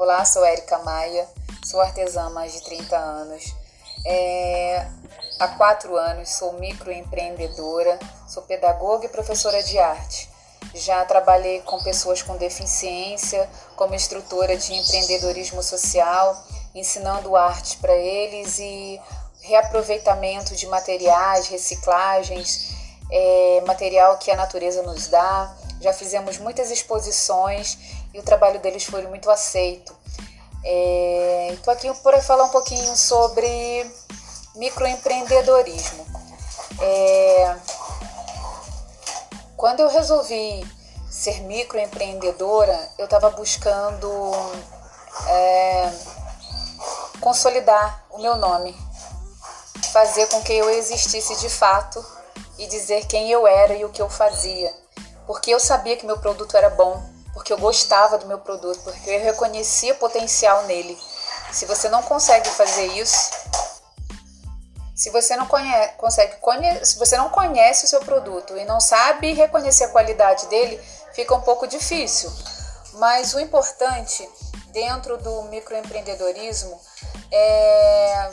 Olá, sou Érica Maia, sou artesã há mais de 30 anos. É, há quatro anos sou microempreendedora, sou pedagoga e professora de arte. Já trabalhei com pessoas com deficiência como instrutora de empreendedorismo social, ensinando arte para eles e reaproveitamento de materiais, reciclagens, é, material que a natureza nos dá. Já fizemos muitas exposições e o trabalho deles foi muito aceito. Estou é, aqui para falar um pouquinho sobre microempreendedorismo. É, quando eu resolvi ser microempreendedora, eu estava buscando é, consolidar o meu nome, fazer com que eu existisse de fato e dizer quem eu era e o que eu fazia, porque eu sabia que meu produto era bom, porque eu gostava do meu produto, porque eu reconhecia potencial nele. Se você não consegue fazer isso, se você não conhece, consegue, se você não conhece o seu produto e não sabe reconhecer a qualidade dele, fica um pouco difícil. Mas o importante dentro do microempreendedorismo é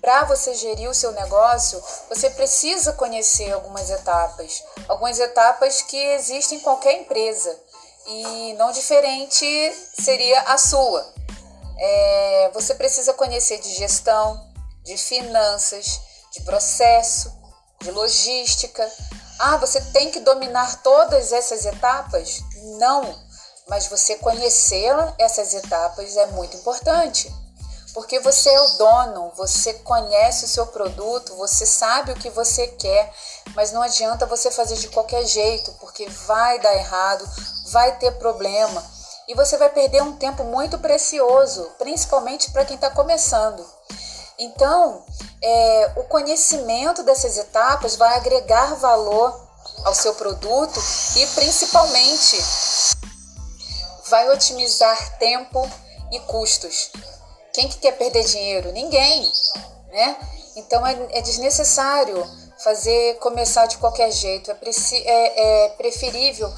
para você gerir o seu negócio, você precisa conhecer algumas etapas, algumas etapas que existem em qualquer empresa e não diferente seria a sua. É, você precisa conhecer de gestão, de finanças, de processo, de logística. Ah, você tem que dominar todas essas etapas? Não, mas você conhecer essas etapas é muito importante. Porque você é o dono, você conhece o seu produto, você sabe o que você quer, mas não adianta você fazer de qualquer jeito, porque vai dar errado, vai ter problema e você vai perder um tempo muito precioso, principalmente para quem está começando. Então, é, o conhecimento dessas etapas vai agregar valor ao seu produto e principalmente vai otimizar tempo e custos. Quem que quer perder dinheiro? Ninguém, né? Então é, é desnecessário fazer começar de qualquer jeito. É, é, é preferível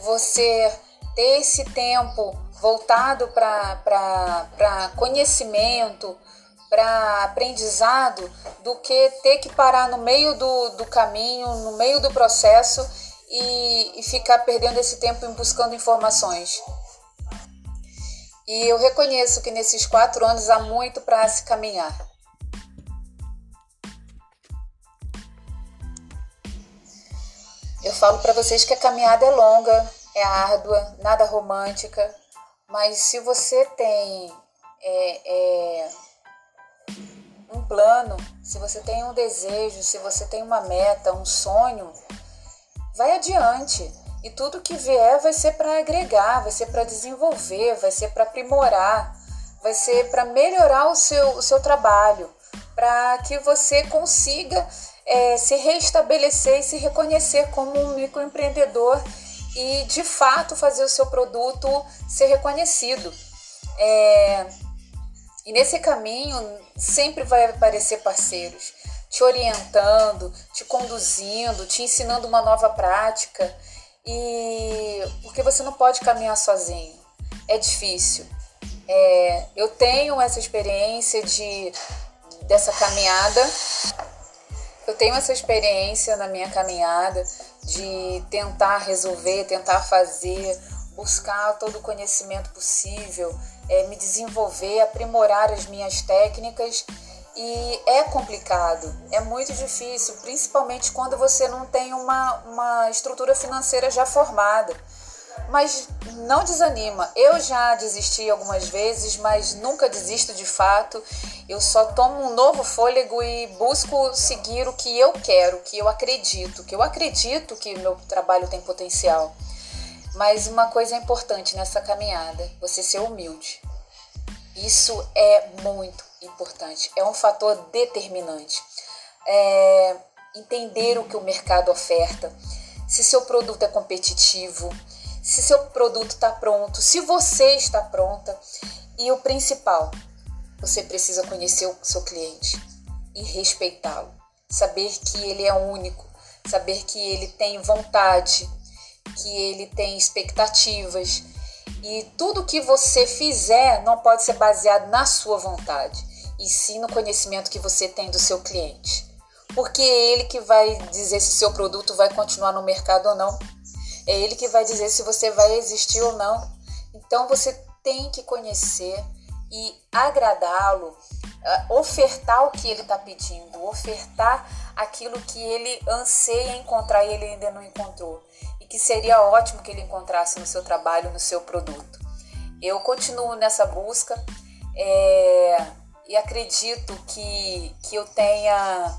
você ter esse tempo voltado para conhecimento, para aprendizado, do que ter que parar no meio do, do caminho, no meio do processo e, e ficar perdendo esse tempo em buscando informações. E eu reconheço que nesses quatro anos há muito para se caminhar. Eu falo para vocês que a caminhada é longa, é árdua, nada romântica, mas se você tem é, é, um plano, se você tem um desejo, se você tem uma meta, um sonho, vai adiante. E tudo que vier vai ser para agregar, vai ser para desenvolver, vai ser para aprimorar, vai ser para melhorar o seu, o seu trabalho, para que você consiga é, se restabelecer e se reconhecer como um microempreendedor e de fato fazer o seu produto ser reconhecido. É, e nesse caminho sempre vai aparecer parceiros te orientando, te conduzindo, te ensinando uma nova prática. E porque você não pode caminhar sozinho, é difícil. É, eu tenho essa experiência de dessa caminhada. Eu tenho essa experiência na minha caminhada de tentar resolver, tentar fazer, buscar todo o conhecimento possível, é, me desenvolver, aprimorar as minhas técnicas e é complicado, é muito difícil, principalmente quando você não tem uma, uma estrutura financeira já formada. Mas não desanima. Eu já desisti algumas vezes, mas nunca desisto de fato. Eu só tomo um novo fôlego e busco seguir o que eu quero, que eu acredito, que eu acredito que meu trabalho tem potencial. Mas uma coisa é importante nessa caminhada, você ser humilde. Isso é muito importante, é um fator determinante. É entender o que o mercado oferta, se seu produto é competitivo, se seu produto está pronto, se você está pronta. E o principal, você precisa conhecer o seu cliente e respeitá-lo, saber que ele é único, saber que ele tem vontade, que ele tem expectativas E tudo que você fizer não pode ser baseado na sua vontade, e sim no conhecimento que você tem do seu cliente. Porque é ele que vai dizer se seu produto vai continuar no mercado ou não. É ele que vai dizer se você vai existir ou não. Então você tem que conhecer e agradá-lo, ah, ofertar o que ele está pedindo, ofertar aquilo que ele anseia encontrar e ele ainda não encontrou. E que seria ótimo que ele encontrasse no seu trabalho, no seu produto. Eu continuo nessa busca é, e acredito que, que eu tenha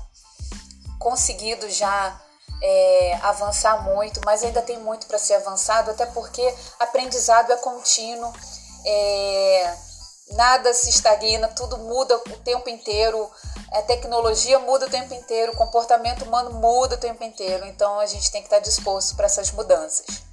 conseguido já é, avançar muito, mas ainda tem muito para ser avançado, até porque aprendizado é contínuo, é, nada se estagna, tudo muda o tempo inteiro, a tecnologia muda o tempo inteiro, o comportamento humano muda o tempo inteiro, então a gente tem que estar disposto para essas mudanças.